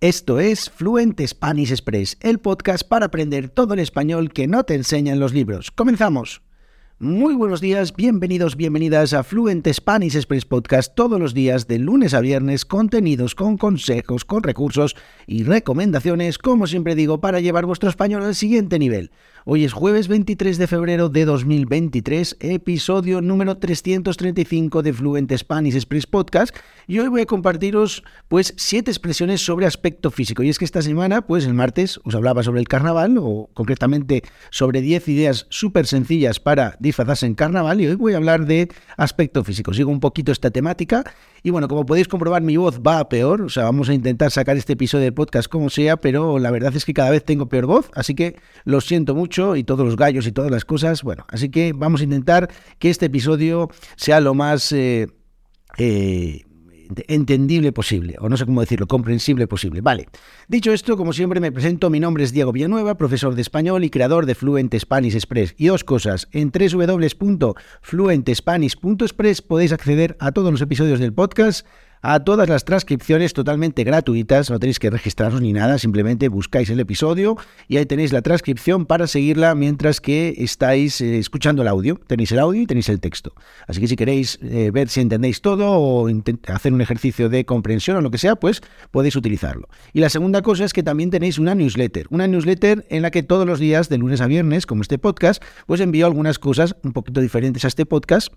Esto es Fluent Spanish Express, el podcast para aprender todo el español que no te enseñan los libros. ¡Comenzamos! Muy buenos días, bienvenidos, bienvenidas a Fluent Spanish Express Podcast todos los días de lunes a viernes, contenidos con consejos, con recursos y recomendaciones, como siempre digo, para llevar vuestro español al siguiente nivel. Hoy es jueves 23 de febrero de 2023, episodio número 335 de Fluent Spanish Express Podcast, y hoy voy a compartiros pues siete expresiones sobre aspecto físico. Y es que esta semana, pues el martes os hablaba sobre el carnaval, o concretamente sobre 10 ideas súper sencillas para disfrazarse en carnaval, y hoy voy a hablar de aspecto físico. Sigo un poquito esta temática, y bueno, como podéis comprobar, mi voz va a peor, o sea, vamos a intentar sacar este episodio de podcast como sea, pero la verdad es que cada vez tengo peor voz, así que lo siento mucho y todos los gallos y todas las cosas. Bueno, así que vamos a intentar que este episodio sea lo más eh, eh, entendible posible, o no sé cómo decirlo, comprensible posible. Vale. Dicho esto, como siempre me presento, mi nombre es Diego Villanueva, profesor de español y creador de Fluent Spanish Express. Y dos cosas, en www.fluentespanish.express podéis acceder a todos los episodios del podcast a todas las transcripciones totalmente gratuitas, no tenéis que registraros ni nada, simplemente buscáis el episodio y ahí tenéis la transcripción para seguirla mientras que estáis eh, escuchando el audio. Tenéis el audio y tenéis el texto. Así que si queréis eh, ver si entendéis todo o hacer un ejercicio de comprensión o lo que sea, pues podéis utilizarlo. Y la segunda cosa es que también tenéis una newsletter, una newsletter en la que todos los días, de lunes a viernes, como este podcast, pues envío algunas cosas un poquito diferentes a este podcast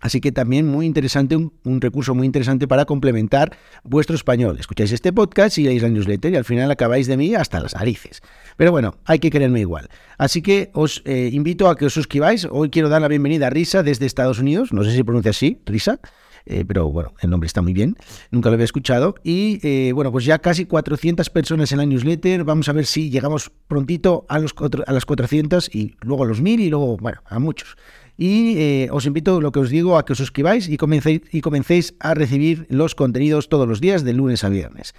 Así que también muy interesante, un, recurso muy interesante para complementar vuestro español. Escucháis este podcast y leéis la newsletter y al final acabáis de mí hasta las narices. Pero bueno, hay que quererme igual. Así que os eh, invito a que os suscribáis. Hoy quiero dar la bienvenida a Risa desde Estados Unidos. No sé si pronuncia así, Risa. Eh, pero bueno, el nombre está muy bien, nunca lo había escuchado. Y eh, bueno, pues ya casi 400 personas en la newsletter, vamos a ver si llegamos prontito a, los, a las 400 y luego a los 1000 y luego, bueno, a muchos. Y eh, os invito, lo que os digo, a que os suscribáis y comencéis, y comencéis a recibir los contenidos todos los días de lunes a viernes.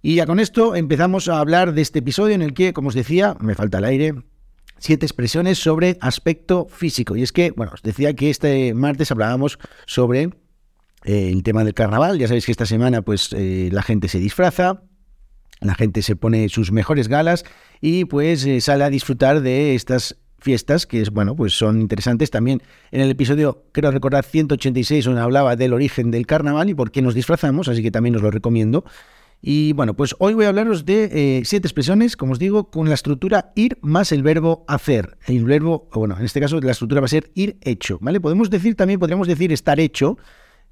Y ya con esto empezamos a hablar de este episodio en el que, como os decía, me falta el aire, siete expresiones sobre aspecto físico. Y es que, bueno, os decía que este martes hablábamos sobre eh, el tema del carnaval. Ya sabéis que esta semana, pues, eh, la gente se disfraza, la gente se pone sus mejores galas y pues sale a disfrutar de estas fiestas que es bueno pues son interesantes. También en el episodio creo recordar 186 donde hablaba del origen del carnaval y por qué nos disfrazamos así que también os lo recomiendo. Y bueno pues hoy voy a hablaros de eh, siete expresiones como os digo con la estructura ir más el verbo hacer. El verbo bueno en este caso la estructura va a ser ir hecho vale podemos decir también podríamos decir estar hecho.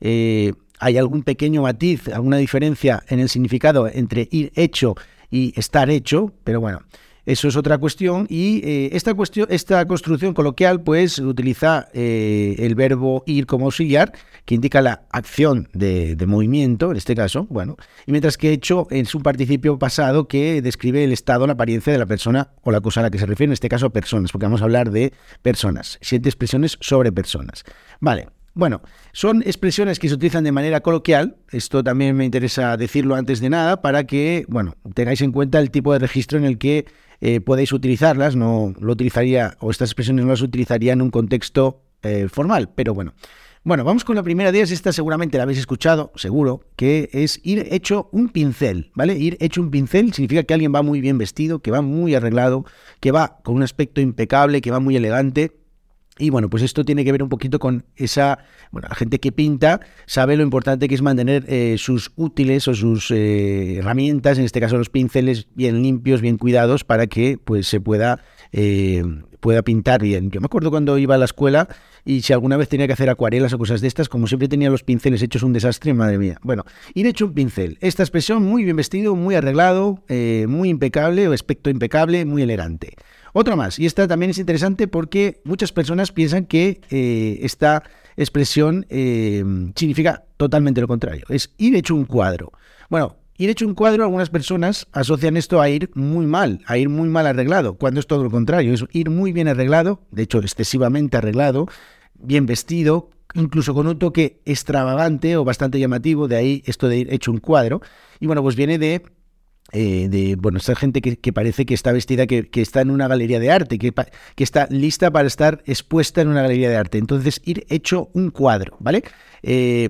Eh, hay algún pequeño matiz alguna diferencia en el significado entre ir hecho y estar hecho pero bueno eso es otra cuestión. Y eh, esta, cuestión, esta construcción coloquial, pues, utiliza eh, el verbo ir como auxiliar, que indica la acción de, movimiento, en este caso, bueno, y mientras que hecho es un participio pasado que describe el estado, la apariencia de la persona o la cosa a la que se refiere, en este caso personas, porque vamos a hablar de personas, siete expresiones sobre personas. Vale, bueno, son expresiones que se utilizan de manera coloquial, esto también me interesa decirlo antes de nada, para que, bueno, tengáis en cuenta el tipo de registro en el que eh, podéis utilizarlas, no lo utilizaría, o estas expresiones no las utilizaría en un contexto eh, formal, pero bueno. Bueno, vamos con la primera de ellas, esta seguramente la habéis escuchado, seguro, que es ir hecho un pincel, ¿vale? Ir hecho un pincel significa que alguien va muy bien vestido, que va muy arreglado, que va con un aspecto impecable, que va muy elegante, y bueno, pues esto tiene que ver un poquito con esa, bueno, la gente que pinta sabe lo importante que es mantener eh, sus útiles o sus eh, herramientas, en este caso los pinceles, bien limpios, bien cuidados, para que pues se pueda, eh, pueda pintar bien. Yo me acuerdo cuando iba a la escuela y si alguna vez tenía que hacer acuarelas o cosas de estas, como siempre tenía los pinceles hechos un desastre, madre mía. Bueno, ir hecho un pincel. Esta expresión muy bien vestido, muy arreglado, muy impecable aspecto impecable, muy elegante. Otra más, y esta también es interesante porque muchas personas piensan que eh, esta expresión eh, significa totalmente lo contrario, es ir hecho un cuadro. Bueno, ir hecho un cuadro, algunas personas asocian esto a ir muy mal, a ir muy mal arreglado, cuando es todo lo contrario, es ir muy bien arreglado, de hecho excesivamente arreglado, bien vestido, incluso con un toque extravagante o bastante llamativo, de ahí esto de ir hecho un cuadro. Y bueno, pues viene de eh, de bueno, esta gente que, parece que está vestida, que, está en una galería de arte, que, que, está lista para estar expuesta en una galería de arte. Entonces, ir hecho un cuadro, ¿vale? Eh,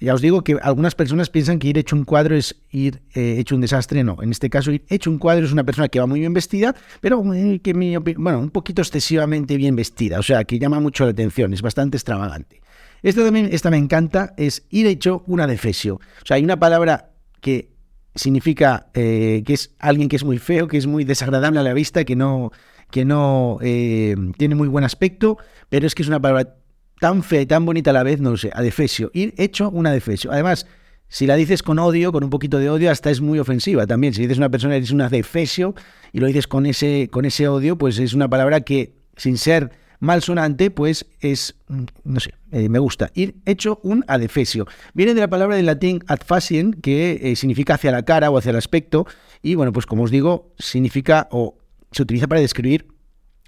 ya os digo que algunas personas piensan que ir hecho un cuadro es ir eh, hecho un desastre. No, en este caso, ir hecho un cuadro es una persona que va muy bien vestida, pero que, bueno, un poquito excesivamente bien vestida. O sea, que llama mucho la atención, es bastante extravagante. Esta también, esta me encanta, es ir hecho una defesio. O sea, hay una palabra que significa que es alguien que es muy feo, que es muy desagradable a la vista, que no, que no tiene muy buen aspecto, pero es que es una palabra tan fea y tan bonita a la vez, no lo sé, adefesio. Ir hecho una adefesio. Además, si la dices con odio, con un poquito de odio, hasta es muy ofensiva también. Si dices una persona eres una adefesio y lo dices con ese, con ese odio, pues es una palabra que, sin ser malsonante, pues es, mm, no sé, eh, me gusta. Ir hecho un adefesio. Viene de la palabra del latín ad faciem, que eh, significa hacia la cara o hacia el aspecto. Y bueno, pues como os digo, significa o se utiliza para describir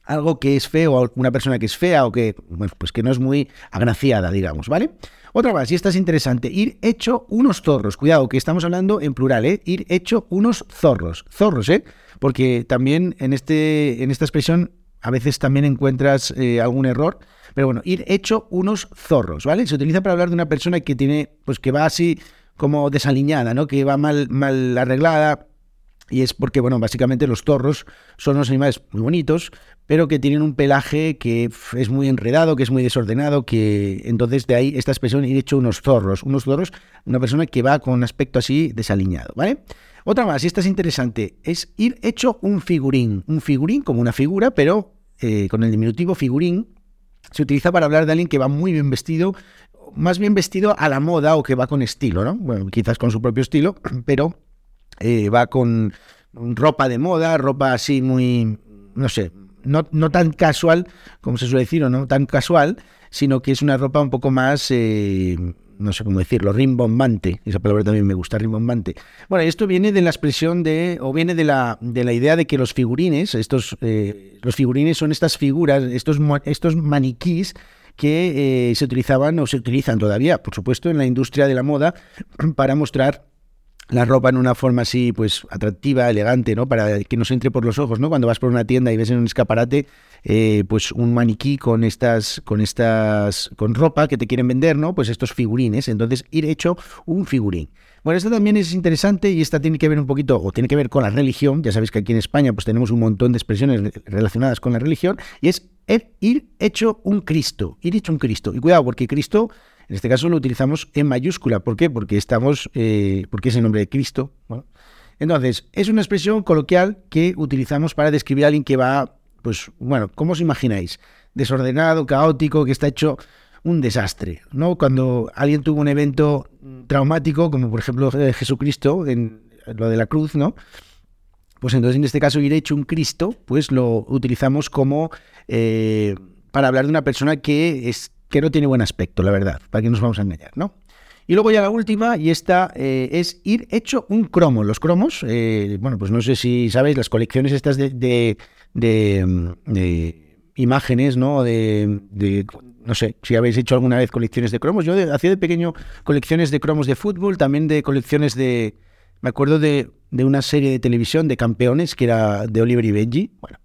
algo que es feo, una persona que es fea o que, pues que no es muy agraciada, digamos, ¿vale? Otra más, y esta es interesante, ir hecho unos zorros. Cuidado, que estamos hablando en plural, ¿eh? Ir hecho unos zorros. Zorros, ¿eh? Porque también en, este, en esta expresión a veces también encuentras eh, algún error. Pero bueno, ir hecho unos zorros, ¿vale? Se utiliza para hablar de una persona que tiene, pues que va así como desaliñada, ¿no? Que va mal, mal arreglada, y es porque, bueno, básicamente los zorros son unos animales muy bonitos, pero que tienen un pelaje que es muy enredado, que es muy desordenado, que entonces de ahí esta expresión ir hecho unos zorros. Unos zorros, una persona que va con un aspecto así desaliñado, ¿vale? Otra más, y esta es interesante, es ir hecho un figurín. Un figurín como una figura, pero eh, con el diminutivo figurín se utiliza para hablar de alguien que va muy bien vestido, más bien vestido a la moda o que va con estilo, ¿no? Bueno, quizás con su propio estilo, pero eh, va con ropa de moda, ropa así muy, no sé, no, no, tan casual, como se suele decir, o no tan casual, sino que es una ropa un poco más, eh, no sé cómo decirlo, rimbombante. Esa palabra también me gusta, rimbombante. Bueno, esto viene de la expresión de, o viene de la, de la idea de que los figurines, estos, eh, los figurines son estas figuras, estos, estos maniquís que se utilizaban o se utilizan todavía, por supuesto, en la industria de la moda para mostrar la ropa en una forma así, pues atractiva, elegante, ¿no? Para que nos entre por los ojos, ¿no? Cuando vas por una tienda y ves en un escaparate, eh, pues un maniquí con estas, con estas, con ropa que te quieren vender, ¿no? Pues estos figurines. Entonces, ir hecho un figurín. Bueno, esto también es interesante y esta tiene que ver un poquito, o tiene que ver con la religión. Ya sabéis que aquí en España, pues tenemos un montón de expresiones relacionadas con la religión y es ir hecho un Cristo, ir hecho un Cristo. Y cuidado, porque Cristo en este caso lo utilizamos en mayúscula. ¿Por qué? Porque estamos, eh, porque es el nombre de Cristo. Entonces, es una expresión coloquial que utilizamos para describir a alguien que va, pues, bueno, ¿cómo os imagináis? Desordenado, caótico, que está hecho un desastre, ¿no? Cuando alguien tuvo un evento traumático, como por ejemplo eh, Jesucristo, en lo de la cruz, ¿no? Pues entonces en este caso ir hecho un Cristo, pues lo utilizamos como eh, para hablar de una persona que es, que no tiene buen aspecto, la verdad, para que nos vamos a engañar, ¿no? Y luego ya la última, y esta eh, es ir hecho un cromo. Los cromos, eh, bueno, pues no sé si sabéis, las colecciones estas de, de, de, imágenes, ¿no? De, no sé, si habéis hecho alguna vez colecciones de cromos. Yo hacía de pequeño colecciones de cromos de fútbol, también de colecciones de... Me acuerdo de, de una serie de televisión de campeones que era de Oliver y Benji. Bueno,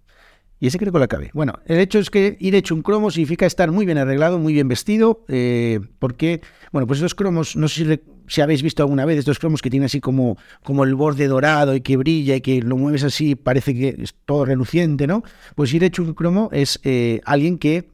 y ese creo que lo acabé. Bueno, el hecho es que ir hecho un cromo significa estar muy bien arreglado, muy bien vestido, eh, porque, bueno, pues estos cromos, no sé si, habéis visto alguna vez estos cromos que tienen así como, como el borde dorado y que brilla y que lo mueves así, parece que es todo reluciente, ¿no? Pues ir hecho un cromo es eh, alguien que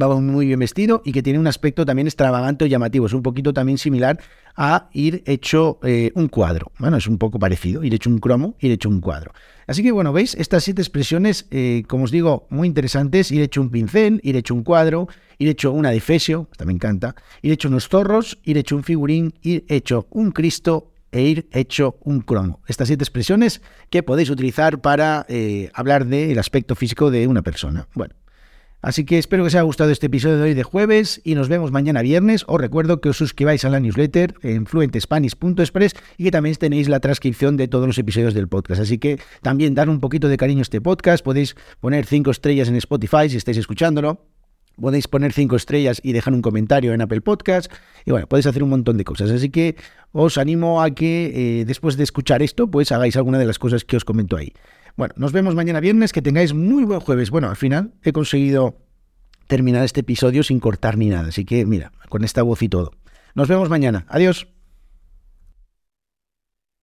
va muy bien vestido y que tiene un aspecto también extravagante o llamativo. Es un poquito también similar a ir hecho eh, un cuadro. Bueno, es un poco parecido, ir hecho un cromo, ir hecho un cuadro. Así que bueno, veis estas siete expresiones, eh, como os digo, muy interesantes. Ir hecho un pincel, ir hecho un cuadro, ir hecho una defesio, esta me encanta, ir hecho unos zorros, ir hecho un figurín, ir hecho un Cristo e ir hecho un cromo. Estas siete expresiones que podéis utilizar para eh, hablar del aspecto físico de una persona. Bueno, Así que espero que os haya gustado este episodio de hoy de jueves y nos vemos mañana viernes. Os recuerdo que os suscribáis a la newsletter en fluentespanish.express y que también tenéis la transcripción de todos los episodios del podcast. Así que también dar un poquito de cariño a este podcast. Podéis poner cinco estrellas en Spotify si estáis escuchándolo. Podéis poner cinco estrellas y dejar un comentario en Apple Podcast. Y bueno, podéis hacer un montón de cosas. Así que os animo a que eh, después de escuchar esto, pues hagáis alguna de las cosas que os comento ahí. Bueno, nos vemos mañana viernes, que tengáis muy buen jueves. Bueno, al final he conseguido terminar este episodio sin cortar ni nada, así que mira, con esta voz y todo. Nos vemos mañana. Adiós.